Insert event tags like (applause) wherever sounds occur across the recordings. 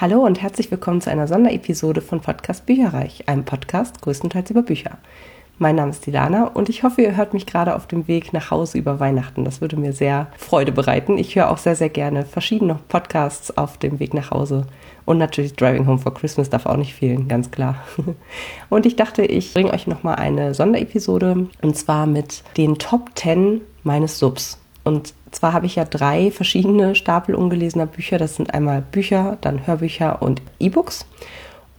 Hallo und herzlich willkommen zu einer Sonderepisode von Podcast Bücherreich, einem Podcast größtenteils über Bücher. Mein Name ist Dilana und ich hoffe, ihr hört mich gerade auf dem Weg nach Hause über Weihnachten. Das würde mir sehr Freude bereiten. Ich höre auch sehr, sehr gerne verschiedene Podcasts auf dem Weg nach Hause. Und natürlich Driving Home for Christmas darf auch nicht fehlen, ganz klar. (laughs) Und ich dachte, ich bringe euch nochmal eine Sonderepisode und zwar mit den Top 10 meines Subs. Und zwar habe ich ja drei verschiedene Stapel ungelesener Bücher. Das sind einmal Bücher, dann Hörbücher und E-Books.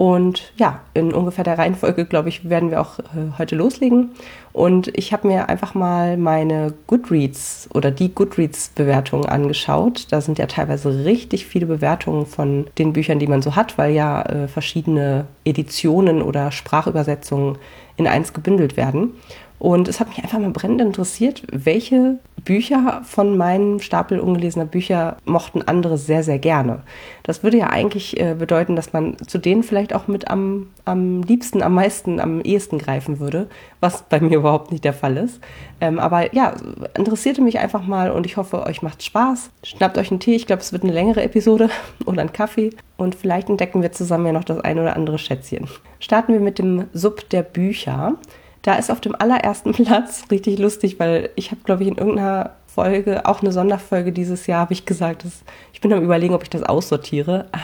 Und ja, in ungefähr der Reihenfolge, glaube ich, werden wir auch äh, heute loslegen. Und ich habe mir einfach mal meine Goodreads oder die Goodreads-Bewertungen angeschaut. Da sind ja teilweise richtig viele Bewertungen von den Büchern, die man so hat, weil ja äh, verschiedene Editionen oder Sprachübersetzungen in eins gebündelt werden. Und es hat mich einfach mal brennend interessiert, welche Bücher von meinem Stapel ungelesener Bücher mochten andere sehr, sehr gerne. Das würde ja eigentlich äh, bedeuten, dass man zu denen vielleicht auch mit am, am liebsten, am meisten, am ehesten greifen würde, was bei mir überhaupt nicht der Fall ist. Ähm, aber ja, interessierte mich einfach mal und ich hoffe, euch macht Spaß. Schnappt euch einen Tee, ich glaube, es wird eine längere Episode (laughs) oder einen Kaffee und vielleicht entdecken wir zusammen ja noch das ein oder andere Schätzchen. Starten wir mit dem Sub der Bücher. Da ist auf dem allerersten (laughs) Platz richtig lustig, weil ich habe, glaube ich, in irgendeiner Folge, auch eine Sonderfolge dieses Jahr, habe ich gesagt, dass, ich bin am überlegen, ob ich das aussortiere. Ah,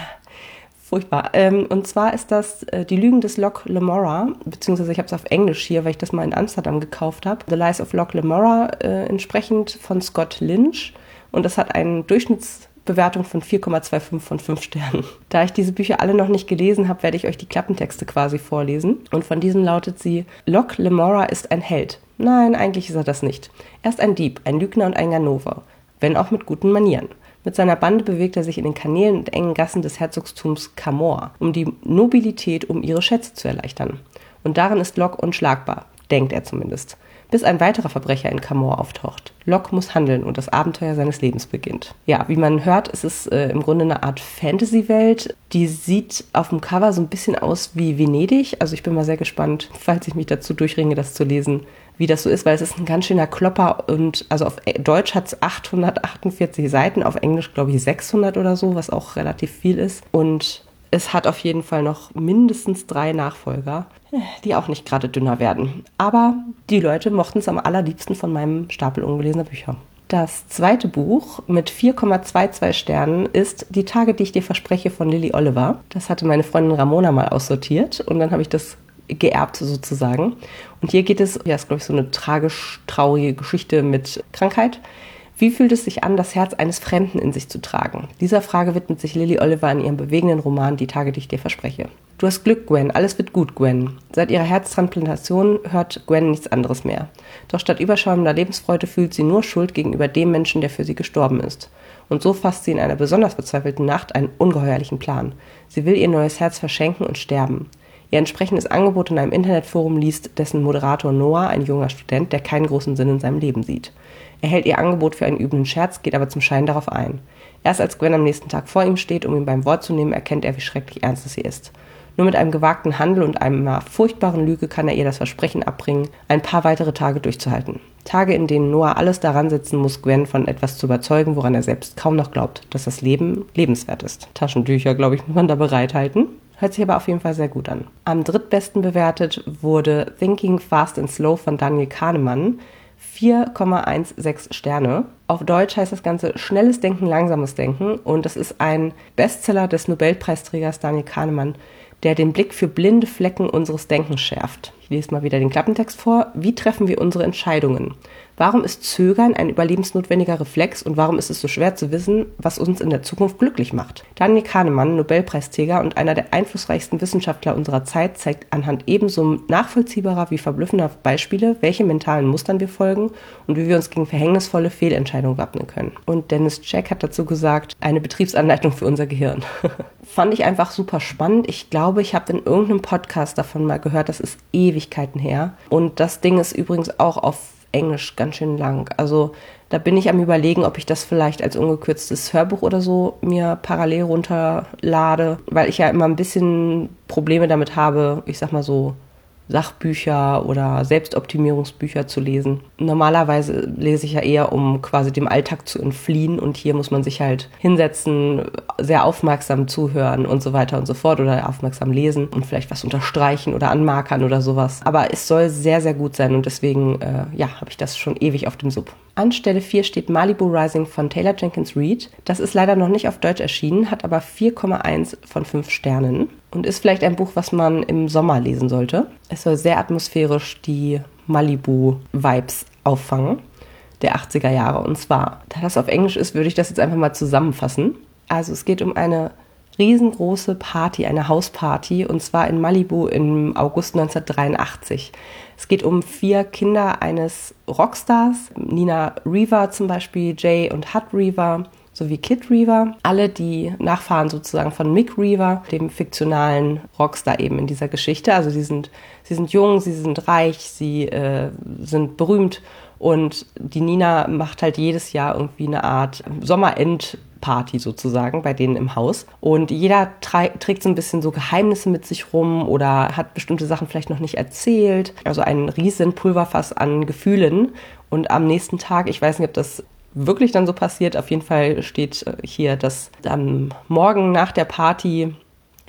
furchtbar. Ähm, und zwar ist das äh, Die Lügen des Loch Lamora, beziehungsweise ich habe es auf Englisch hier, weil ich das mal in Amsterdam gekauft habe. The Lies of Loch Lamora, äh, entsprechend von Scott Lynch. Und das hat einen Durchschnitts Bewertung von 4,25 von 5 Sternen. Da ich diese Bücher alle noch nicht gelesen habe, werde ich euch die Klappentexte quasi vorlesen. Und von diesen lautet sie: Locke Lemora ist ein Held. Nein, eigentlich ist er das nicht. Er ist ein Dieb, ein Lügner und ein Ganover. Wenn auch mit guten Manieren. Mit seiner Bande bewegt er sich in den Kanälen und engen Gassen des Herzogtums Camor, um die Nobilität um ihre Schätze zu erleichtern. Und darin ist Locke unschlagbar, denkt er zumindest bis ein weiterer Verbrecher in Camor auftaucht. Locke muss handeln und das Abenteuer seines Lebens beginnt. Ja, wie man hört, ist es äh, im Grunde eine Art Fantasy-Welt. Die sieht auf dem Cover so ein bisschen aus wie Venedig. Also ich bin mal sehr gespannt, falls ich mich dazu durchringe, das zu lesen, wie das so ist, weil es ist ein ganz schöner Klopper und also auf Deutsch hat es 848 Seiten, auf Englisch glaube ich 600 oder so, was auch relativ viel ist. Und es hat auf jeden Fall noch mindestens drei Nachfolger, die auch nicht gerade dünner werden. Aber die Leute mochten es am allerliebsten von meinem Stapel ungelesener Bücher. Das zweite Buch mit 4,22 Sternen ist Die Tage, die ich dir verspreche von Lily Oliver. Das hatte meine Freundin Ramona mal aussortiert und dann habe ich das geerbt sozusagen. Und hier geht es, ja, ist glaube ich so eine tragisch traurige Geschichte mit Krankheit. Wie fühlt es sich an, das Herz eines Fremden in sich zu tragen? Dieser Frage widmet sich Lily Oliver in ihrem bewegenden Roman Die Tage, die ich dir verspreche. Du hast Glück, Gwen. Alles wird gut, Gwen. Seit ihrer Herztransplantation hört Gwen nichts anderes mehr. Doch statt überschäumender Lebensfreude fühlt sie nur Schuld gegenüber dem Menschen, der für sie gestorben ist. Und so fasst sie in einer besonders verzweifelten Nacht einen ungeheuerlichen Plan. Sie will ihr neues Herz verschenken und sterben. Ihr entsprechendes Angebot in einem Internetforum liest dessen Moderator Noah, ein junger Student, der keinen großen Sinn in seinem Leben sieht. Er hält ihr Angebot für einen üblen Scherz, geht aber zum Schein darauf ein. Erst als Gwen am nächsten Tag vor ihm steht, um ihn beim Wort zu nehmen, erkennt er, wie schrecklich ernst es ihr ist. Nur mit einem gewagten Handel und einer furchtbaren Lüge kann er ihr das Versprechen abbringen, ein paar weitere Tage durchzuhalten. Tage, in denen Noah alles daran setzen muss, Gwen von etwas zu überzeugen, woran er selbst kaum noch glaubt, dass das Leben lebenswert ist. Taschentücher, glaube ich, muss man da bereithalten. Hört sich aber auf jeden Fall sehr gut an. Am drittbesten bewertet wurde Thinking Fast and Slow von Daniel Kahnemann. 4,16 Sterne. Auf Deutsch heißt das Ganze Schnelles Denken, Langsames Denken und das ist ein Bestseller des Nobelpreisträgers Daniel Kahnemann, der den Blick für blinde Flecken unseres Denkens schärft. Ich lese mal wieder den Klappentext vor. Wie treffen wir unsere Entscheidungen? Warum ist Zögern ein überlebensnotwendiger Reflex und warum ist es so schwer zu wissen, was uns in der Zukunft glücklich macht? Daniel Kahnemann, Nobelpreisträger und einer der einflussreichsten Wissenschaftler unserer Zeit, zeigt anhand ebenso nachvollziehbarer wie verblüffender Beispiele, welche mentalen Mustern wir folgen und wie wir uns gegen verhängnisvolle Fehlentscheidungen wappnen können. Und Dennis Jack hat dazu gesagt, eine Betriebsanleitung für unser Gehirn. (laughs) Fand ich einfach super spannend. Ich glaube, ich habe in irgendeinem Podcast davon mal gehört, das ist Ewigkeiten her. Und das Ding ist übrigens auch auf Englisch ganz schön lang. Also da bin ich am überlegen, ob ich das vielleicht als ungekürztes Hörbuch oder so mir parallel runterlade, weil ich ja immer ein bisschen Probleme damit habe, ich sag mal so Sachbücher oder Selbstoptimierungsbücher zu lesen. Normalerweise lese ich ja eher, um quasi dem Alltag zu entfliehen und hier muss man sich halt hinsetzen, sehr aufmerksam zuhören und so weiter und so fort oder aufmerksam lesen und vielleicht was unterstreichen oder anmarkern oder sowas. Aber es soll sehr, sehr gut sein und deswegen, äh, ja, habe ich das schon ewig auf dem Sub. An Stelle 4 steht Malibu Rising von Taylor Jenkins Reid. Das ist leider noch nicht auf Deutsch erschienen, hat aber 4,1 von 5 Sternen und ist vielleicht ein Buch, was man im Sommer lesen sollte. Es soll sehr atmosphärisch die Malibu-Vibes auffangen der 80er Jahre. Und zwar, da das auf Englisch ist, würde ich das jetzt einfach mal zusammenfassen. Also es geht um eine riesengroße Party, eine Hausparty, und zwar in Malibu im August 1983. Es geht um vier Kinder eines Rockstars, Nina Reaver zum Beispiel, Jay und Hut Reaver sowie Kid Reaver. Alle die Nachfahren sozusagen von Mick Reaver, dem fiktionalen Rockstar eben in dieser Geschichte. Also sie sind, sie sind jung, sie sind reich, sie äh, sind berühmt und die Nina macht halt jedes Jahr irgendwie eine Art Sommerend Party sozusagen bei denen im Haus. Und jeder trägt so ein bisschen so Geheimnisse mit sich rum oder hat bestimmte Sachen vielleicht noch nicht erzählt. Also ein riesen Pulverfass an Gefühlen. Und am nächsten Tag, ich weiß nicht, ob das wirklich dann so passiert, auf jeden Fall steht äh, hier, dass am Morgen nach der Party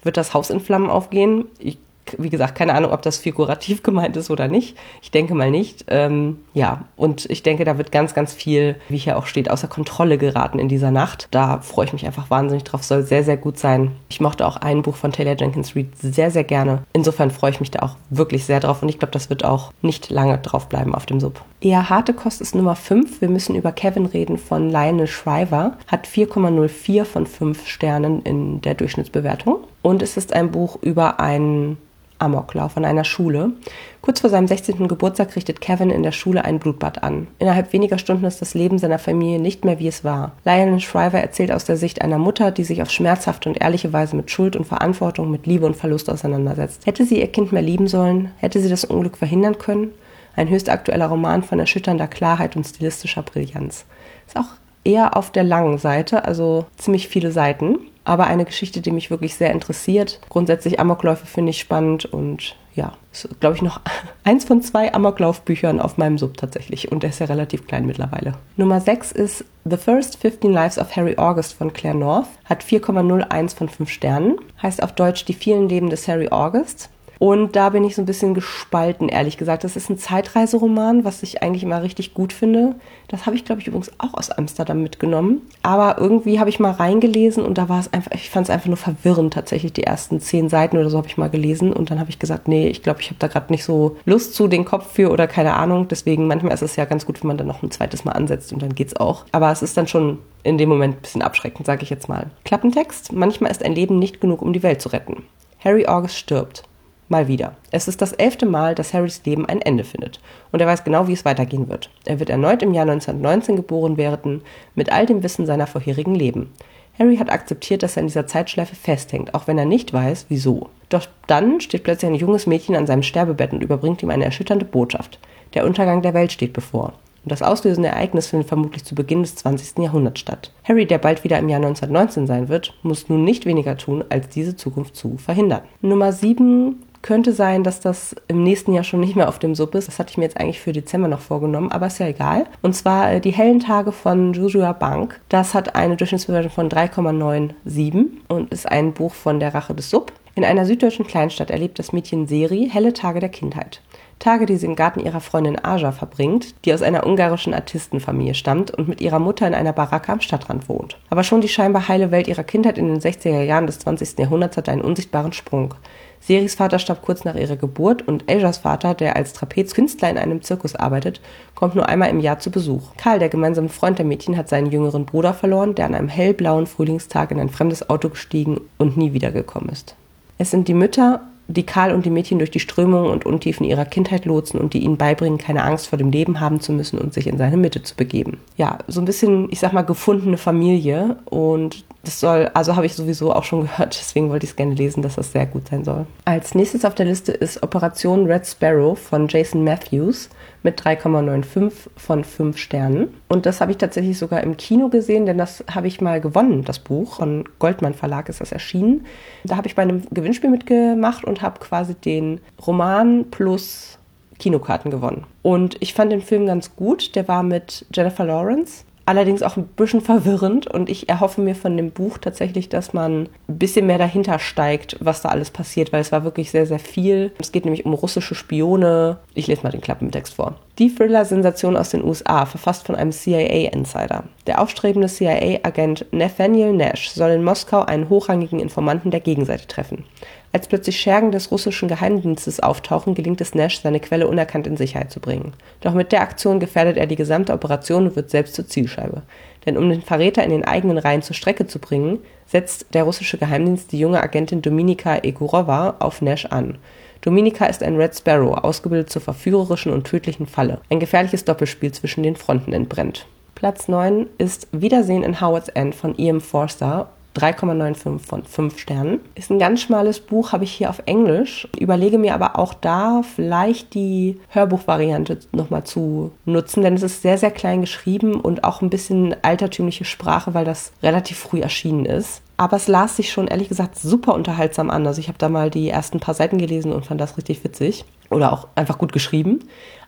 wird das Haus in Flammen aufgehen. Ich wie gesagt, keine Ahnung, ob das figurativ (laughs) gemeint ist oder nicht. Ich denke mal nicht. Ähm, ja, und ich denke, da wird ganz, ganz viel, wie hier auch steht, außer Kontrolle geraten in dieser Nacht. Da freue ich mich einfach wahnsinnig drauf. Soll sehr, sehr gut sein. Ich mochte auch ein Buch von Taylor Jenkins Reid sehr, sehr gerne. Insofern freue ich mich da auch wirklich sehr drauf. Und ich glaube, das wird auch nicht lange drauf bleiben auf dem Sub. Eher harte Kost ist Nummer 5. Wir müssen über Kevin reden von Lionel Shriver. Hat 4,04 von 5 Sternen in der Durchschnittsbewertung. Und es ist ein Buch über einen Amoklauf an einer Schule. Kurz vor seinem 16. Geburtstag richtet Kevin in der Schule ein Blutbad an. Innerhalb weniger Stunden ist das Leben seiner Familie nicht mehr wie es war. Lionel Shriver erzählt aus der Sicht einer Mutter, die sich auf schmerzhafte und ehrliche Weise mit Schuld und Verantwortung, mit Liebe und Verlust auseinandersetzt. Hätte sie ihr Kind mehr lieben sollen? Hätte sie das Unglück verhindern können? Ein höchst aktueller Roman von erschütternder Klarheit und stilistischer Brillanz. Ist auch eher auf der langen Seite, also ziemlich viele Seiten aber eine Geschichte, die mich wirklich sehr interessiert. Grundsätzlich Amokläufe finde ich spannend und ja, ist, glaube ich, noch (laughs) eins von zwei Amoklaufbüchern auf meinem Sub tatsächlich und der ist ja relativ klein mittlerweile. Nummer 6 ist The First 15 Lives of Harry August von Claire North, hat 4,01 von 5 Sternen, heißt auf Deutsch Die vielen Leben des Harry August. Und da bin ich so ein bisschen gespalten, ehrlich gesagt. Das ist ein Zeitreiseroman, was ich eigentlich immer richtig gut finde. Das habe ich, glaube ich, übrigens auch aus Amsterdam mitgenommen. Aber irgendwie habe ich mal reingelesen und da war es einfach, ich fand es einfach nur verwirrend tatsächlich. Die ersten zehn Seiten oder so habe ich mal gelesen und dann habe ich gesagt, nee, ich glaube, ich habe da gerade nicht so Lust zu, den Kopf für oder keine Ahnung. Deswegen manchmal ist es ja ganz gut, wenn man dann noch ein zweites Mal ansetzt und dann geht's auch. Aber es ist dann schon in dem Moment ein bisschen abschreckend, sage ich jetzt mal. Klappentext. Manchmal ist ein Leben nicht genug, um die Welt zu retten. Harry August stirbt. Mal wieder. Es ist das elfte Mal, dass Harrys Leben ein Ende findet. Und er weiß genau, wie es weitergehen wird. Er wird erneut im Jahr 1919 geboren werden, mit all dem Wissen seiner vorherigen Leben. Harry hat akzeptiert, dass er in dieser Zeitschleife festhängt, auch wenn er nicht weiß, wieso. Doch dann steht plötzlich ein junges Mädchen an seinem Sterbebett und überbringt ihm eine erschütternde Botschaft. Der Untergang der Welt steht bevor. Und das auslösende Ereignis findet vermutlich zu Beginn des 20. Jahrhunderts statt. Harry, der bald wieder im Jahr 1919 sein wird, muss nun nicht weniger tun, als diese Zukunft zu verhindern. Nummer 7 könnte sein, dass das im nächsten Jahr schon nicht mehr auf dem Sub ist. Das hatte ich mir jetzt eigentlich für Dezember noch vorgenommen, aber ist ja egal. Und zwar äh, die hellen Tage von Joshua Bank. Das hat eine Durchschnittsbewertung von 3,97 und ist ein Buch von der Rache des Sub. In einer süddeutschen Kleinstadt erlebt das Mädchen Seri helle Tage der Kindheit. Tage, die sie im Garten ihrer Freundin Aja verbringt, die aus einer ungarischen Artistenfamilie stammt und mit ihrer Mutter in einer Baracke am Stadtrand wohnt. Aber schon die scheinbar heile Welt ihrer Kindheit in den 60er Jahren des 20. Jahrhunderts hat einen unsichtbaren Sprung. Seris Vater starb kurz nach ihrer Geburt und Ajas Vater, der als Trapezkünstler in einem Zirkus arbeitet, kommt nur einmal im Jahr zu Besuch. Karl, der gemeinsame Freund der Mädchen, hat seinen jüngeren Bruder verloren, der an einem hellblauen Frühlingstag in ein fremdes Auto gestiegen und nie wiedergekommen ist. Es sind die Mütter, die Karl und die Mädchen durch die Strömungen und Untiefen ihrer Kindheit lotsen und die ihnen beibringen, keine Angst vor dem Leben haben zu müssen und sich in seine Mitte zu begeben. Ja, so ein bisschen, ich sag mal, gefundene Familie und Das soll, also habe ich sowieso auch schon (laughs) gehört, deswegen wollte ich es gerne lesen, dass das sehr gut sein soll. Als nächstes auf der Liste ist Operation Red Sparrow von Jason Matthews mit 3,95 von 5 Sternen. Und das habe ich tatsächlich sogar im Kino gesehen, denn das habe ich mal gewonnen, das Buch. Von Goldmann Verlag ist das erschienen. Da habe ich bei einem Gewinnspiel mitgemacht und habe quasi den Roman plus Kinokarten gewonnen. Und ich fand den Film ganz gut. Der war mit Jennifer Lawrence allerdings auch ein bisschen verwirrend und ich erhoffe mir von dem Buch tatsächlich, dass man ein bisschen mehr dahinter steigt, was da alles passiert, weil es war wirklich sehr, sehr viel. Es geht nämlich um russische Spione. Ich lese mal den Klappentext vor. Die Thriller-Sensation aus den USA, verfasst von einem CIA-Insider. Der aufstrebende CIA-Agent Nathaniel Nash soll in Moskau einen hochrangigen Informanten der Gegenseite treffen. Als plötzlich Schergen des russischen Geheimdienstes auftauchen, gelingt es Nash, seine Quelle unerkannt in Sicherheit zu bringen. Doch mit der Aktion gefährdet er die gesamte Operation und wird selbst zur Zielscheibe. Denn um den Verräter in den eigenen Reihen zur Strecke zu bringen, setzt der russische Geheimdienst die junge Agentin Dominika Egorova auf Nash an. Dominika ist ein Red Sparrow, ausgebildet zur verführerischen und tödlichen Falle. Ein gefährliches Doppelspiel zwischen den Fronten entbrennt. Platz 9 ist Wiedersehen in Howard's End von E.M. Forster 3,95 von 5 Sternen. Ist ein ganz schmales Buch, habe ich hier auf Englisch. Überlege mir aber auch da vielleicht die Hörbuchvariante nochmal zu nutzen, denn es ist sehr, sehr klein geschrieben und auch ein bisschen altertümliche Sprache, weil das relativ früh erschienen ist. Aber es las sich schon ehrlich gesagt super unterhaltsam an. Also ich habe da mal die ersten paar Seiten gelesen und fand das richtig witzig. Oder auch einfach gut geschrieben.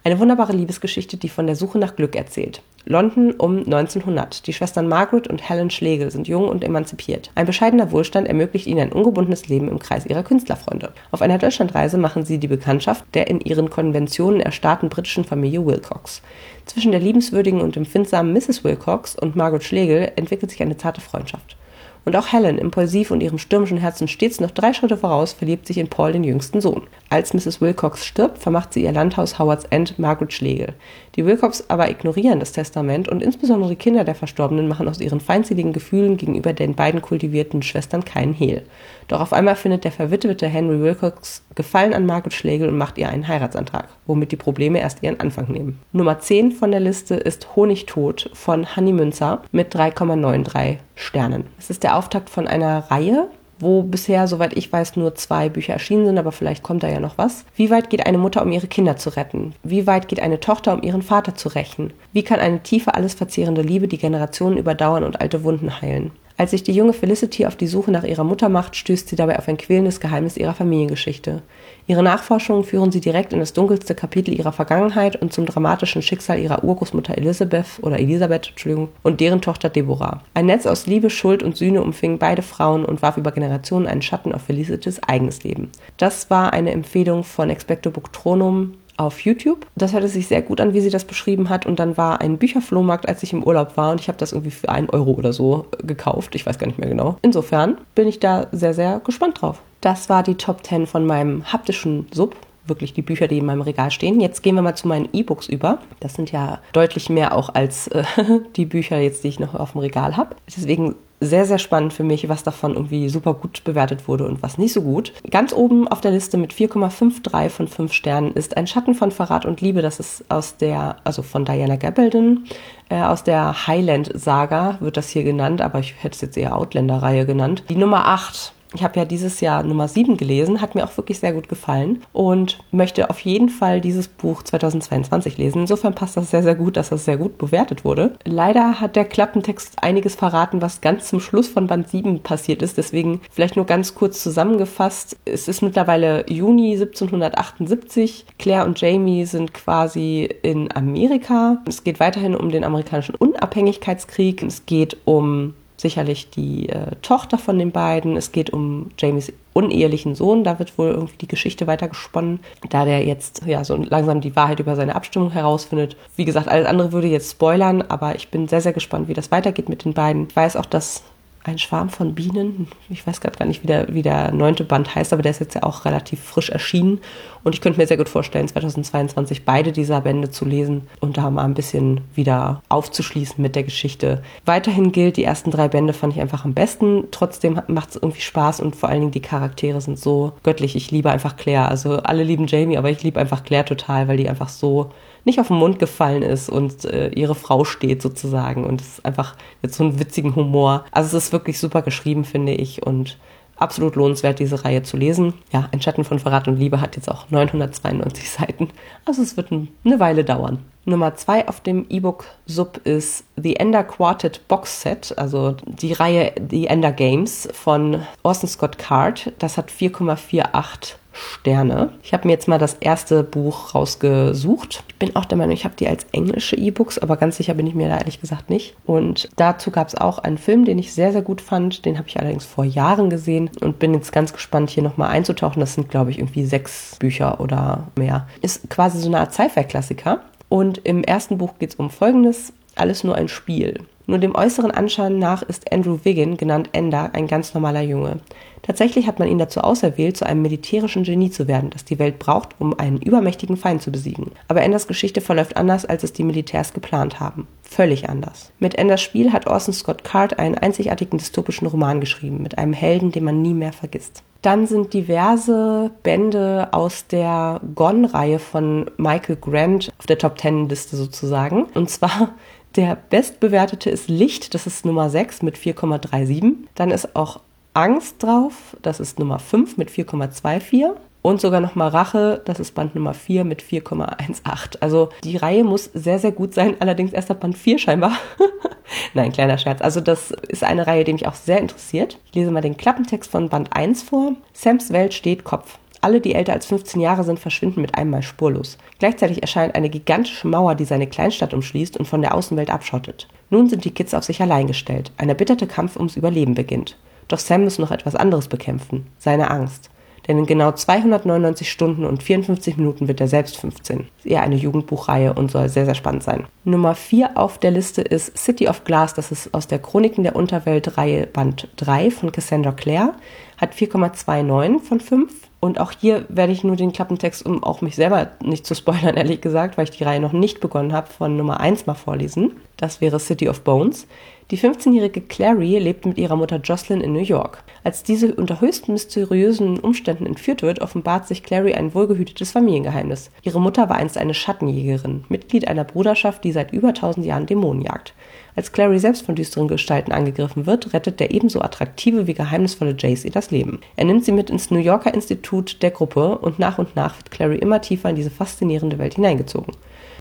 Eine wunderbare Liebesgeschichte, die von der Suche nach Glück erzählt. London um 1900. Die Schwestern Margaret und Helen Schlegel sind jung und emanzipiert. Ein bescheidener Wohlstand ermöglicht ihnen ein ungebundenes Leben im Kreis ihrer Künstlerfreunde. Auf einer Deutschlandreise machen sie die Bekanntschaft der in ihren Konventionen erstarrten britischen Familie Wilcox. Zwischen der liebenswürdigen und empfindsamen Mrs. Wilcox und Margaret Schlegel entwickelt sich eine zarte Freundschaft. Und auch Helen, impulsiv und ihrem stürmischen Herzen stets noch drei Schritte voraus, verliebt sich in Paul, den jüngsten Sohn. Als Mrs. Wilcox stirbt, vermacht sie ihr Landhaus Howards End Margaret Schlegel. Die Wilcox aber ignorieren das Testament und insbesondere die Kinder der Verstorbenen machen aus ihren feindseligen Gefühlen gegenüber den beiden kultivierten Schwestern keinen Hehl. Doch auf einmal findet der verwitwete Henry Wilcox Gefallen an Margaret Schlegel und macht ihr einen Heiratsantrag, womit die Probleme erst ihren Anfang nehmen. Nummer 10 von der Liste ist Honigtod von Hanni Münzer mit 3,93 Sternen. Es ist der Auftakt von einer Reihe, wo bisher, soweit ich weiß, nur zwei Bücher erschienen sind, aber vielleicht kommt da ja noch was. Wie weit geht eine Mutter, um ihre Kinder zu retten? Wie weit geht eine Tochter, um ihren Vater zu rächen? Wie kann eine tiefe, alles verzehrende Liebe die Generationen überdauern und alte Wunden heilen? Als sich die junge Felicity auf die Suche nach ihrer Mutter macht, stößt sie dabei auf ein quälendes Geheimnis ihrer Familiengeschichte. Ihre Nachforschungen führen sie direkt in das dunkelste Kapitel ihrer Vergangenheit und zum dramatischen Schicksal ihrer Urgroßmutter Elizabeth oder Elisabeth, Entschuldigung, und deren Tochter Deborah. Ein Netz aus Liebe, Schuld und Sühne umfing beide Frauen und warf über Generationen einen Schatten auf Felicitys eigenes Leben. Das war eine Empfehlung von Expecto Booktronom auf YouTube. Das hörte sich sehr gut an, wie sie das beschrieben hat. Und dann war ein Bücherflohmarkt, als ich im Urlaub war. Und ich habe das irgendwie für einen Euro oder so gekauft. Ich weiß gar nicht mehr genau. Insofern bin ich da sehr, sehr gespannt drauf. Das war die Top 10 von meinem haptischen Sub wirklich die Bücher, die in meinem Regal stehen. Jetzt gehen wir mal zu meinen E-Books über. Das sind ja deutlich mehr auch als äh, (laughs) die Bücher jetzt, die ich noch auf dem Regal habe. Deswegen sehr, sehr spannend für mich, was davon irgendwie super gut bewertet wurde und was nicht so gut. Ganz oben auf der Liste mit 4,53 von 5 Sternen ist Ein Schatten von Verrat und Liebe. Das ist aus der, also von Diana Gabaldon, äh, aus der Highland-Saga wird das hier genannt, aber ich hätte es jetzt eher Outlander-Reihe genannt. Die Nummer 8 ich habe ja dieses Jahr Nummer 7 gelesen, hat mir auch wirklich sehr gut gefallen und möchte auf jeden Fall dieses Buch 2022 lesen. Insofern passt das sehr, sehr gut, dass das sehr gut bewertet wurde. Leider hat der Klappentext einiges verraten, was ganz zum Schluss von Band 7 passiert ist. Deswegen vielleicht nur ganz kurz zusammengefasst. Es ist mittlerweile Juni 1778. Claire und Jamie sind quasi in Amerika. Es geht weiterhin um den amerikanischen Unabhängigkeitskrieg. Es geht um sicherlich die äh, Tochter von den beiden. Es geht um Jamies unehelichen Sohn. Da wird wohl irgendwie die Geschichte weiter gesponnen, da der jetzt ja so langsam die Wahrheit über seine Abstimmung herausfindet. Wie gesagt, alles andere würde jetzt spoilern, aber ich bin sehr, sehr gespannt, wie das weitergeht mit den beiden. Ich weiß auch, dass ein Schwarm von Bienen. Ich weiß gerade gar nicht, wie der, wie der neunte Band heißt, aber der ist jetzt ja auch relativ frisch erschienen. Und ich könnte mir sehr gut vorstellen, 2022 beide dieser Bände zu lesen und da mal ein bisschen wieder aufzuschließen mit der Geschichte. Weiterhin gilt, die ersten drei Bände fand ich einfach am besten. Trotzdem macht es irgendwie Spaß und vor allen Dingen die Charaktere sind so göttlich. Ich liebe einfach Claire. Also alle lieben Jamie, aber ich liebe einfach Claire total, weil die einfach so nicht auf den Mund gefallen ist und äh, ihre Frau steht sozusagen und es ist einfach mit so einem witzigen Humor. Also es ist wirklich super geschrieben, finde ich und absolut lohnenswert, diese Reihe zu lesen. Ja, Ein Schatten von Verrat und Liebe hat jetzt auch 992 (laughs) Seiten. Also es wird eine Weile dauern. Nummer zwei auf dem E-Book-Sub ist The Ender Quartet Box Set, also die Reihe The Ender Games von Orson Scott Card. Das hat 4,48 Sterne. Ich habe mir jetzt mal das erste Buch rausgesucht. Ich bin auch der Meinung, ich habe die als englische E-Books, aber ganz sicher bin ich mir da ehrlich gesagt nicht. Und dazu gab es auch einen Film, den ich sehr, sehr gut fand. Den habe ich allerdings vor Jahren gesehen und bin jetzt ganz gespannt, hier nochmal einzutauchen. Das sind, glaube ich, irgendwie sechs Bücher oder mehr. Ist quasi so eine Art Sci-Fi-Klassiker. Und im ersten Buch geht es um Folgendes. Alles nur ein Spiel. Nur dem äußeren Anschein nach ist Andrew Wiggin, genannt Ender, ein ganz normaler Junge. Tatsächlich hat man ihn dazu auserwählt, zu einem militärischen Genie zu werden, das die Welt braucht, um einen übermächtigen Feind zu besiegen. Aber Enders Geschichte verläuft anders, als es die Militärs geplant haben. Völlig anders. Mit Enders Spiel hat Orson Scott Card einen einzigartigen dystopischen Roman geschrieben, mit einem Helden, den man nie mehr vergisst. Dann sind diverse Bände aus der Gone-Reihe von Michael Grant auf der Top Ten-Liste sozusagen. Und zwar der bestbewertete ist Licht, das ist Nummer 6 mit 4,37. Dann ist auch Angst drauf, das ist Nummer 5 mit 4,24. Und sogar nochmal Rache, das ist Band Nummer 4 mit 4,18. Also die Reihe muss sehr, sehr gut sein, allerdings erst ab Band 4 scheinbar. (laughs) Nein, kleiner Scherz. Also das ist eine Reihe, die mich auch sehr interessiert. Ich lese mal den Klappentext von Band 1 vor. Sams Welt steht Kopf. Alle, die älter als 15 Jahre sind, verschwinden mit einem Mal spurlos. Gleichzeitig erscheint eine gigantische Mauer, die seine Kleinstadt umschließt und von der Außenwelt abschottet. Nun sind die Kids auf sich allein gestellt. Ein erbitterter Kampf ums Überleben beginnt. Doch Sam muss noch etwas anderes bekämpfen. Seine Angst. Denn in genau 299 Stunden und 54 Minuten wird er selbst 15. Ist eher eine Jugendbuchreihe und soll sehr, sehr spannend sein. Nummer 4 auf der Liste ist City of Glass. Das ist aus der Chroniken der Unterwelt Reihe Band 3 von Cassandra Clare. Hat 4,29 von 5. Und auch hier werde ich nur den Klappentext, um auch mich selber nicht zu spoilern, (laughs) ehrlich gesagt, weil ich die Reihe noch nicht begonnen habe, von Nummer 1 mal vorlesen. Das wäre City of Bones. Die 15-jährige Clary lebt mit ihrer Mutter Jocelyn in New York. Als diese unter höchst mysteriösen Umständen entführt wird, offenbart sich Clary ein wohlgehütetes Familiengeheimnis. Ihre Mutter war einst eine Schattenjägerin, Mitglied einer Bruderschaft, die seit über tausend Jahren Dämonen jagt. Als Clary selbst von düsteren Gestalten angegriffen wird, rettet der ebenso attraktive wie geheimnisvolle Jace ihr das Leben. Er nimmt sie mit ins New Yorker Institut der Gruppe und nach und nach wird Clary immer tiefer in diese faszinierende Welt hineingezogen.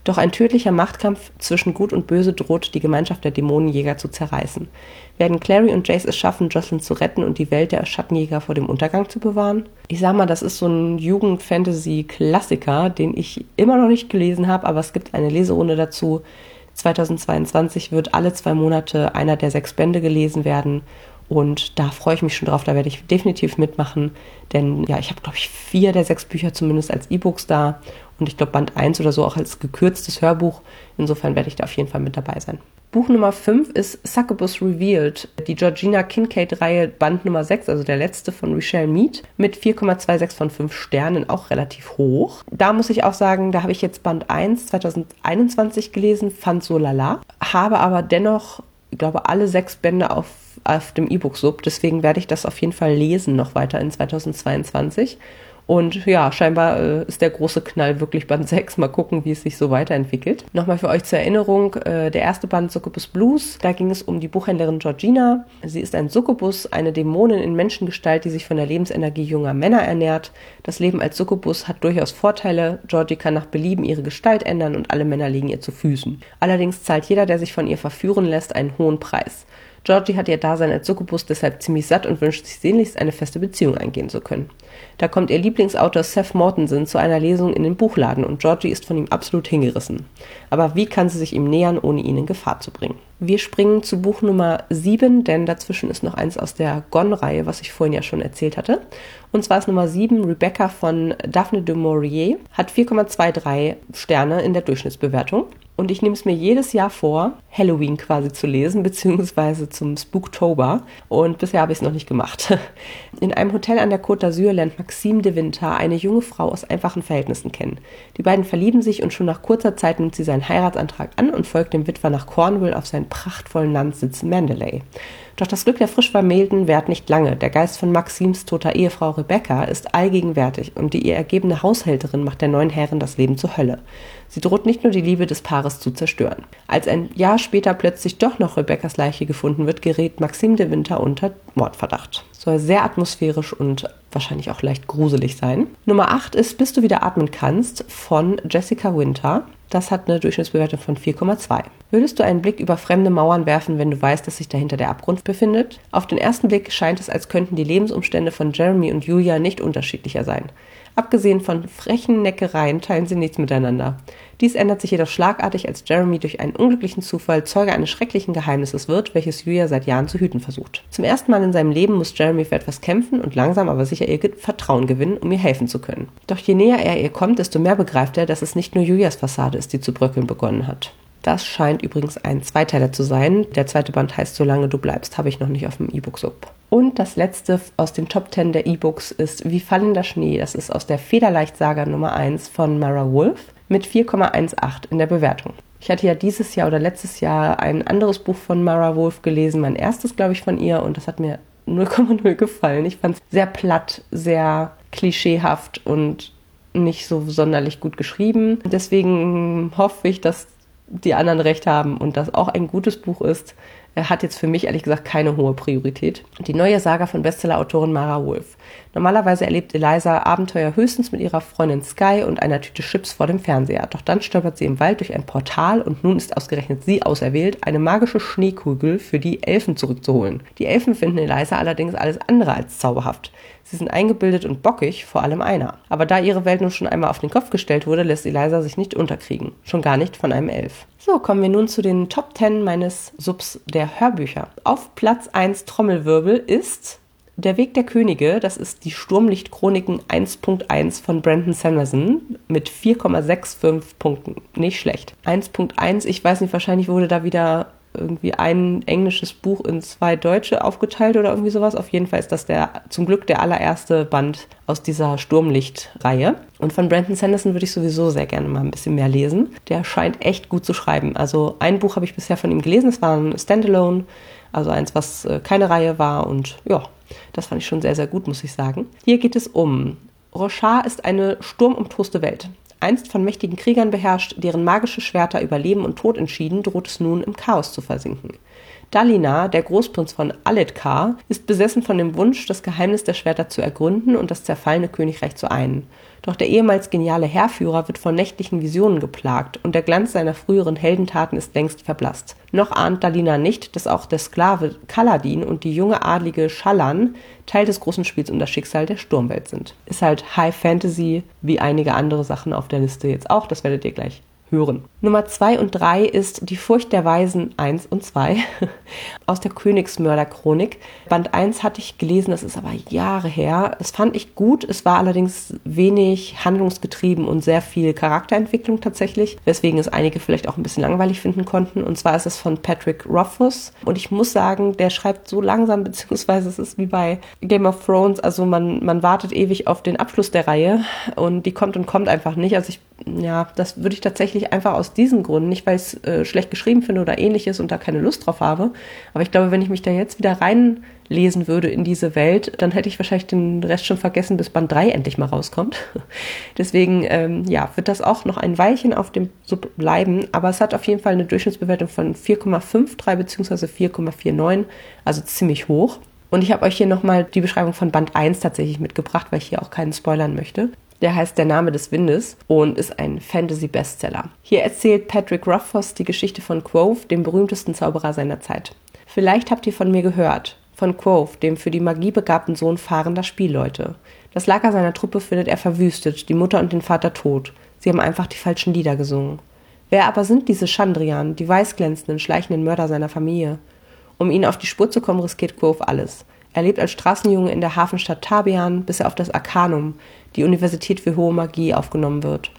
Doch ein tödlicher Machtkampf zwischen Gut und Böse droht, die Gemeinschaft der Dämonenjäger zu zerreißen. Werden Clary und Jace es schaffen, Jocelyn zu retten und die Welt der Schattenjäger vor dem Untergang zu bewahren? Ich sag mal, das ist so ein Jugend-Fantasy-Klassiker, den ich immer noch nicht gelesen habe, aber es gibt eine Leserunde dazu. 2022 wird alle zwei Monate einer der sechs Bände gelesen werden. Und da freue ich mich schon drauf, da werde ich definitiv mitmachen. Denn ja, ich habe, glaube ich, vier der sechs Bücher zumindest als E-Books da und ich glaube Band 1 oder so auch als gekürztes Hörbuch. Insofern werde ich da auf jeden Fall mit dabei sein. Buch Nummer 5 ist Succubus Revealed, die Georgina Kincaid-Reihe Band Nummer 6, also der letzte von Richelle Mead, mit 4,26 von 5 Sternen, auch relativ hoch. Da muss ich auch sagen, da habe ich jetzt Band 1 2021 gelesen, fand so lala, habe aber dennoch, ich glaube, alle sechs Bände auf, auf dem E-Book-Sub, deswegen werde ich das auf jeden Fall lesen noch weiter in 2022 und ja, scheinbar äh, ist der große Knall wirklich Band (laughs) 6. Mal gucken, wie es sich so weiterentwickelt. Nochmal für euch zur Erinnerung, äh, der erste Band Succubus Blues, da ging es um die Buchhändlerin Georgina. Sie ist ein Succubus, eine Dämonin in Menschengestalt, die sich von der Lebensenergie junger Männer ernährt. Das Leben als Succubus hat durchaus Vorteile. Georgie kann nach Belieben ihre Gestalt ändern und alle Männer liegen ihr zu Füßen. Allerdings zahlt jeder, der sich von ihr verführen lässt, einen hohen Preis. Georgie hat ihr Dasein als Succubus deshalb ziemlich satt und wünscht sich sehnlichst eine feste Beziehung eingehen zu können. Da kommt ihr Lieblingsautor Seth Mortensen zu einer Lesung in den Buchladen und Georgie ist von ihm absolut hingerissen. Aber wie kann sie sich ihm nähern, ohne ihn in Gefahr zu bringen? Wir springen zu Buch Nummer 7, denn dazwischen ist noch eins aus der Gone-Reihe, was ich vorhin ja schon erzählt hatte. Und zwar ist Nummer 7 Rebecca von Daphne du Maurier, hat 4,23 Sterne in der Durchschnittsbewertung. Und ich nehme es mir jedes Jahr vor, Halloween quasi zu lesen, (laughs) beziehungsweise zum Spooktober. Und bisher habe ich es noch nicht gemacht. (laughs) In einem Hotel an der Côte d'Azur lernt Maxime de Winter eine junge Frau aus einfachen Verhältnissen kennen. Die beiden verlieben sich und schon nach kurzer Zeit nimmt sie seinen Heiratsantrag an und folgt dem Witwer nach Cornwall auf seinen prachtvollen Landsitz Mandalay. Doch das Glück der frisch Vermählten währt nicht lange. Der Geist von Maxims toter Ehefrau Rebecca ist allgegenwärtig und die ihr ergebene Haushälterin macht der neuen Herrin das Leben zur Hölle. Sie droht nicht nur die Liebe des Paares zu zerstören. Als ein Jahr später plötzlich doch noch Rebecca's Leiche gefunden wird, gerät Maxim de Winter unter Mordverdacht. Soll sehr atmosphärisch und wahrscheinlich auch leicht gruselig sein. Nummer 8 ist Bis du wieder atmen kannst von Jessica Winter. Das hat eine Durchschnittsbewertung von 4,2. Würdest du einen Blick über fremde Mauern werfen, wenn du weißt, dass sich dahinter der Abgrund befindet? Auf den ersten Blick scheint es, als könnten die Lebensumstände von Jeremy und Julia nicht unterschiedlicher sein. Abgesehen von frechen Neckereien teilen sie nichts miteinander. Dies ändert sich jedoch schlagartig, als Jeremy durch einen unglücklichen Zufall Zeuge eines schrecklichen Geheimnisses wird, welches Julia seit Jahren zu hüten versucht. Zum ersten Mal in seinem Leben muss Jeremy für etwas kämpfen und langsam aber sicher ihr Vertrauen gewinnen, um ihr helfen zu können. Doch je näher er ihr kommt, desto mehr begreift er, dass es nicht nur Julias Fassade ist, die zu bröckeln begonnen hat. Das scheint übrigens ein Zweiteiler zu sein. Der zweite Band heißt Solange du bleibst, habe ich noch nicht auf dem E-Book Sub. Und das letzte aus den Top 10 der E-Books ist Wie fallender Schnee. Das ist aus der Federleicht-Saga Nummer 1 von Mara Wolf mit 4,18 in der Bewertung. Ich hatte ja dieses Jahr oder letztes Jahr ein anderes Buch von Mara Wolf gelesen, mein erstes, glaube ich, von ihr, und das hat mir 0,0 gefallen. Ich fand es sehr platt, sehr klischeehaft und nicht so sonderlich gut geschrieben. Deswegen hoffe ich, dass die anderen recht haben und das auch ein gutes Buch ist, hat jetzt für mich ehrlich gesagt keine hohe Priorität. Die neue Saga von Bestsellerautorin Mara Wolf. Normalerweise erlebt Eliza Abenteuer höchstens mit ihrer Freundin Sky und einer Tüte Chips vor dem Fernseher. Doch dann stolpert sie im Wald durch ein Portal und nun ist ausgerechnet sie auserwählt, eine magische Schneekugel für die Elfen zurückzuholen. Die Elfen finden Eliza allerdings alles andere als zauberhaft. Sie sind eingebildet und bockig, vor allem einer. Aber da ihre Welt nun schon einmal auf den Kopf gestellt wurde, lässt Eliza sich nicht unterkriegen. Schon gar nicht von einem Elf. So, kommen wir nun zu den Top 10 meines Subs der Hörbücher. Auf Platz 1 Trommelwirbel ist der Weg der Könige, das ist die Sturmlicht-Chroniken 1.1 von Brandon Sanderson mit 4,65 Punkten. Nicht schlecht. 1.1, ich weiß nicht, wahrscheinlich wurde da wieder irgendwie ein englisches Buch in zwei deutsche aufgeteilt oder irgendwie sowas. Auf jeden Fall ist das der zum Glück der allererste Band aus dieser Sturmlicht-Reihe. Und von Brandon Sanderson würde ich sowieso sehr gerne mal ein bisschen mehr lesen. Der scheint echt gut zu schreiben. Also ein Buch habe ich bisher von ihm gelesen, es war ein Standalone, also eins, was äh, keine Reihe war und ja, das fand ich schon sehr, sehr gut, muss ich sagen. Hier geht es um Rochard ist eine sturmumtoste Welt. Einst von mächtigen Kriegern beherrscht, deren magische Schwerter über Leben und Tod entschieden, droht es nun im Chaos zu versinken. Dalinar, der Großprinz von Aletkar, ist besessen von dem Wunsch, das Geheimnis der Schwerter zu ergründen und das zerfallene Königreich zu einen. Doch der ehemals geniale Heerführer wird von nächtlichen Visionen geplagt und der Glanz seiner früheren Heldentaten ist längst verblasst. Noch ahnt Dalina nicht, dass auch der Sklave Kaladin und die junge Adlige Shallan Teil des großen Spiels um das Schicksal der Sturmwelt sind. Ist halt High Fantasy, wie einige andere Sachen auf der Liste jetzt auch, das werdet ihr gleich hören. Nummer 2 und 3 ist Die Furcht der Weisen 1 und 2 (laughs) aus der Königsmörder-Chronik. Band 1 hatte ich gelesen, das ist aber Jahre her. Das fand ich gut. Es war allerdings wenig handlungsgetrieben und sehr viel Charakterentwicklung tatsächlich, weswegen es einige vielleicht auch ein bisschen langweilig finden konnten. Und zwar ist es von Patrick Rothfuss. Und ich muss sagen, der schreibt so langsam, (laughs) beziehungsweise es ist wie bei Game of Thrones. Also man, man wartet ewig auf den Abschluss der Reihe und die kommt und kommt einfach nicht. Also ich, ja, das würde ich tatsächlich einfach aus diesem Grund, nicht weil ich es äh, schlecht geschrieben finde oder ähnliches und da keine Lust drauf habe, aber ich glaube, wenn ich mich da jetzt wieder reinlesen würde in diese Welt, dann hätte ich wahrscheinlich den Rest schon vergessen, bis Band 3 endlich mal rauskommt. (laughs) Deswegen, ähm, ja, wird das auch noch ein Weilchen auf dem Sub bleiben, aber es hat auf jeden Fall eine Durchschnittsbewertung von 4,53 bzw. 4,49, also ziemlich hoch. Und ich habe euch hier nochmal die Beschreibung von Band 1 tatsächlich mitgebracht, weil ich hier auch keinen spoilern möchte. Der heißt Der Name des Windes und ist ein Fantasy-Bestseller. Hier erzählt Patrick Rothfuss die Geschichte von Quoth, dem berühmtesten Zauberer seiner Zeit. Vielleicht habt ihr von mir gehört, von Quoth, dem für die Magie begabten Sohn fahrender Spielleute. Das Lager seiner Truppe findet er verwüstet, die Mutter und den Vater tot. Sie haben einfach die falschen Lieder gesungen. Wer aber sind diese Chandrian, die weißglänzenden, schleichenden Mörder seiner Familie? Um ihnen auf die Spur zu kommen, riskiert Quoth alles. Er lebt als Straßenjunge in der Hafenstadt Tabian, bis er auf das Arcanum, die Universität für hohe Magie, aufgenommen wird.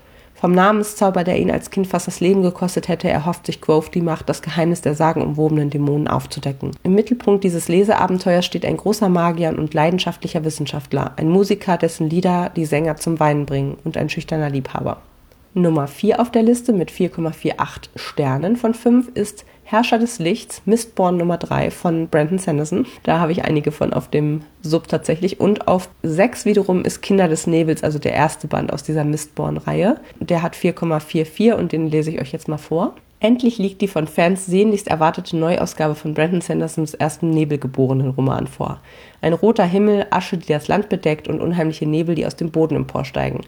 Vom Namenszauber, der ihn als Kind fast das Leben gekostet hätte, erhofft sich Grove die Macht, das Geheimnis der sagenumwobenen Dämonen aufzudecken. Im Mittelpunkt dieses Leseabenteuers steht ein großer Magier und leidenschaftlicher Wissenschaftler, ein Musiker, dessen Lieder die Sänger zum Weinen bringen und ein schüchterner Liebhaber. Nummer 4 auf der Liste mit 4,48 Sternen von 5 ist Herrscher des Lichts, Mistborn Nummer 3 von Brandon Sanderson. Da habe ich einige von auf dem Sub tatsächlich. Und auf 6 wiederum ist Kinder des Nebels, also der erste Band aus dieser Mistborn-Reihe. Der hat 4,44 und den lese ich euch jetzt mal vor. Endlich liegt die von Fans sehnlichst erwartete Neuausgabe von Brandon Sandersons ersten Nebelgeborenen Roman vor. Ein roter Himmel, Asche, die das Land bedeckt und unheimliche Nebel, die aus dem Boden emporsteigen.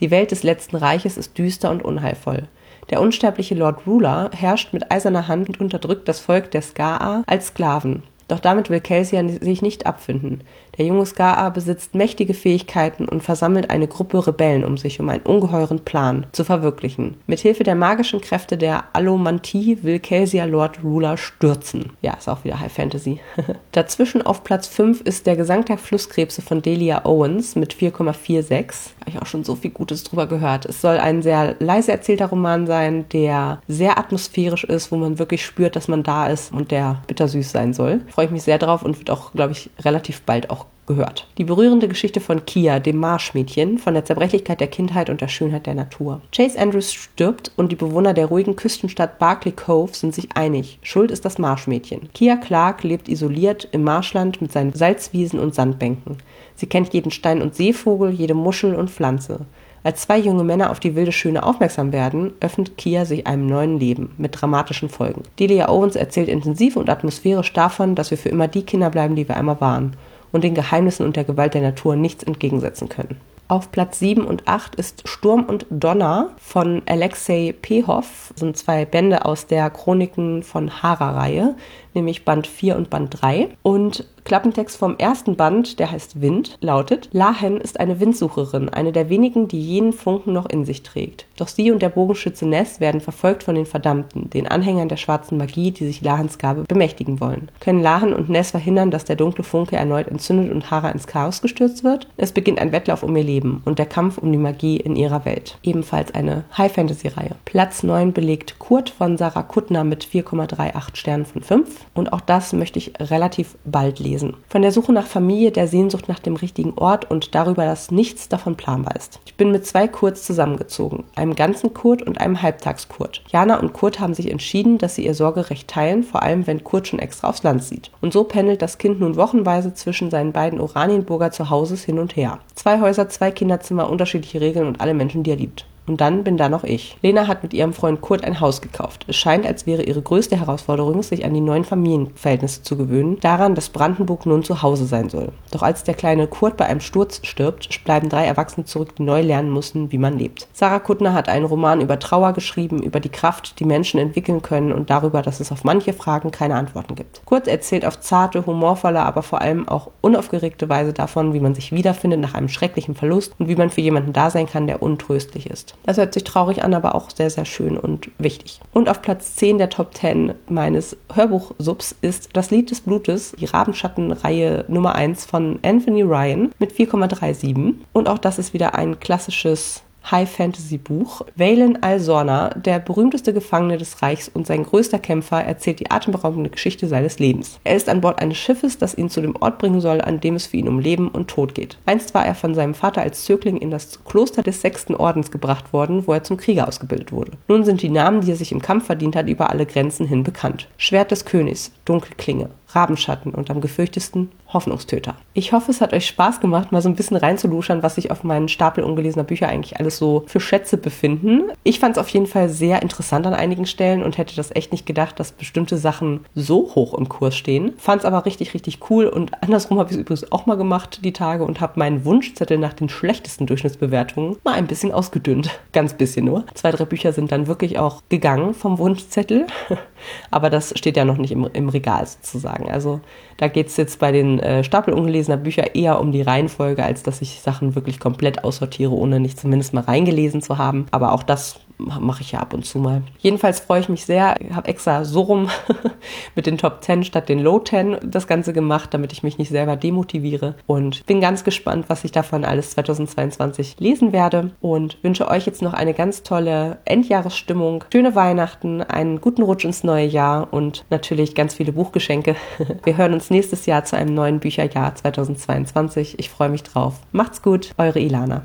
Die Welt des letzten Reiches ist düster und unheilvoll. Der unsterbliche Lord Ruler herrscht mit eiserner Hand und unterdrückt das Volk der Skaa als Sklaven. Doch damit will Kelsian sich nicht abfinden. Der junge Skaa besitzt mächtige Fähigkeiten und versammelt eine Gruppe Rebellen um sich, um einen ungeheuren Plan zu verwirklichen. Mithilfe der magischen Kräfte der Allomantie will Kelsia Lord Ruler stürzen. Ja, ist auch wieder High Fantasy. (laughs) Dazwischen auf Platz 5 ist der Gesang der Flusskrebse von Delia Owens mit 4,46. Habe ich auch schon so viel Gutes drüber gehört. Es soll ein sehr leise erzählter Roman sein, der sehr atmosphärisch ist, wo man wirklich spürt, dass man da ist und der bittersüß sein soll. Freue ich mich sehr drauf und wird auch, glaube ich, relativ bald auch gehört. Die berührende Geschichte von Kia, dem Marschmädchen, von der Zerbrechlichkeit der Kindheit und der Schönheit der Natur. Chase Andrews stirbt und die Bewohner der ruhigen Küstenstadt Barclay Cove sind sich einig. Schuld ist das Marschmädchen. Kia Clark lebt isoliert im Marschland mit seinen Salzwiesen und Sandbänken. Sie kennt jeden Stein und Seevogel, jede Muschel und Pflanze. Als zwei junge Männer auf die wilde Schöne aufmerksam werden, öffnet Kia sich einem neuen Leben mit dramatischen Folgen. Delia Owens erzählt intensiv und atmosphärisch davon, dass wir für immer die Kinder bleiben, die wir einmal waren und den Geheimnissen und der Gewalt der Natur nichts entgegensetzen können. Auf Platz 7 und 8 ist Sturm und Donner von Alexei Pehoff. Das sind zwei Bände aus der Chroniken von Hara-Reihe, nämlich Band 4 und Band 3. Und Klappentext vom ersten Band, der heißt Wind, lautet: Lahen ist eine Windsucherin, eine der wenigen, die jenen Funken noch in sich trägt. Doch sie und der Bogenschütze Ness werden verfolgt von den Verdammten, den Anhängern der schwarzen Magie, die sich Lahens Gabe bemächtigen wollen. Können Lahen und Ness verhindern, dass der dunkle Funke erneut entzündet und Hara ins Chaos gestürzt wird? Es beginnt ein Wettlauf um ihr Leben und der Kampf um die Magie in ihrer Welt. Ebenfalls eine High-Fantasy-Reihe. Platz 9 belegt Kurt von Sarah Kuttner mit 4,38 Sternen von 5. Und auch das möchte ich relativ bald lesen. Von der Suche nach Familie, der Sehnsucht nach dem richtigen Ort und darüber, dass nichts davon planbar ist. Ich bin mit zwei Kurts zusammengezogen, einem ganzen Kurt und einem Halbtagskurt. Jana und Kurt haben sich entschieden, dass sie ihr Sorgerecht teilen, vor allem wenn Kurt schon extra aufs Land sieht. Und so pendelt das Kind nun wochenweise zwischen seinen beiden Oranienburger Zuhauses hin und her. Zwei Häuser, zwei Kinderzimmer, unterschiedliche Regeln und alle Menschen, die er liebt. Und dann bin da noch ich. Lena hat mit ihrem Freund Kurt ein Haus gekauft. Es scheint, als wäre ihre größte Herausforderung, sich an die neuen Familienverhältnisse zu gewöhnen, daran, dass Brandenburg nun zu Hause sein soll. Doch als der kleine Kurt bei einem Sturz stirbt, bleiben drei Erwachsene zurück, die neu lernen mussten, wie man lebt. Sarah Kuttner hat einen Roman über Trauer geschrieben, über die Kraft, die Menschen entwickeln können und darüber, dass es auf manche Fragen keine Antworten gibt. Kurt erzählt auf zarte, humorvolle, aber vor allem auch unaufgeregte Weise davon, wie man sich wiederfindet nach einem schrecklichen Verlust und wie man für jemanden da sein kann, der untröstlich ist. Das hört sich traurig an, aber auch sehr, sehr schön und wichtig. Und auf Platz 10 der Top 10 meines Hörbuchsubs ist Das Lied des Blutes, die Rabenschattenreihe Nummer 1 von Anthony Ryan mit 4,37. Und auch das ist wieder ein klassisches High-Fantasy-Buch. Valen Alsorna, der berühmteste Gefangene des Reichs und sein größter Kämpfer, erzählt die atemberaubende Geschichte seines Lebens. Er ist an Bord eines Schiffes, das ihn zu dem Ort bringen soll, an dem es für ihn um Leben und Tod geht. Einst war er von seinem Vater als Zögling in das Kloster des sechsten Ordens gebracht worden, wo er zum Krieger ausgebildet wurde. Nun sind die Namen, die er sich im Kampf verdient hat, über alle Grenzen hin bekannt. Schwert des Königs, Dunkelklinge, Rabenschatten und am gefürchtesten Hoffnungstöter. Ich hoffe, es hat euch Spaß gemacht, mal so ein bisschen reinzuluschern, was sich auf meinen Stapel ungelesener Bücher eigentlich alles so für Schätze befinden. Ich fand es auf jeden Fall sehr interessant an einigen Stellen und hätte das echt nicht gedacht, dass bestimmte Sachen so hoch im Kurs stehen. Fand es aber richtig, richtig cool und andersrum habe ich es übrigens auch mal gemacht die Tage und habe meinen Wunschzettel nach den schlechtesten Durchschnittsbewertungen mal ein bisschen ausgedünnt. (laughs) Ganz bisschen nur. Zwei, drei Bücher sind dann wirklich auch gegangen vom Wunschzettel, (laughs) aber das steht ja noch nicht im, im Regal sozusagen. Also da geht es jetzt bei den äh, Stapel ungelesener Bücher eher um die Reihenfolge, als dass ich Sachen wirklich komplett aussortiere, ohne nicht zumindest mal reingelesen zu haben. Aber auch das mache ich ja ab und zu mal. Jedenfalls freue ich mich sehr. Ich habe extra so rum (laughs) mit den Top 10 statt den Low 10 das Ganze gemacht, damit ich mich nicht selber demotiviere. Und bin ganz gespannt, was ich davon alles 2022 lesen werde. Und wünsche euch jetzt noch eine ganz tolle Endjahresstimmung, schöne Weihnachten, einen guten Rutsch ins neue Jahr und natürlich ganz viele Buchgeschenke. (laughs) Wir hören uns nächstes Jahr zu einem neuen Bücherjahr 2022. Ich freue mich drauf. Macht's gut, eure Ilana.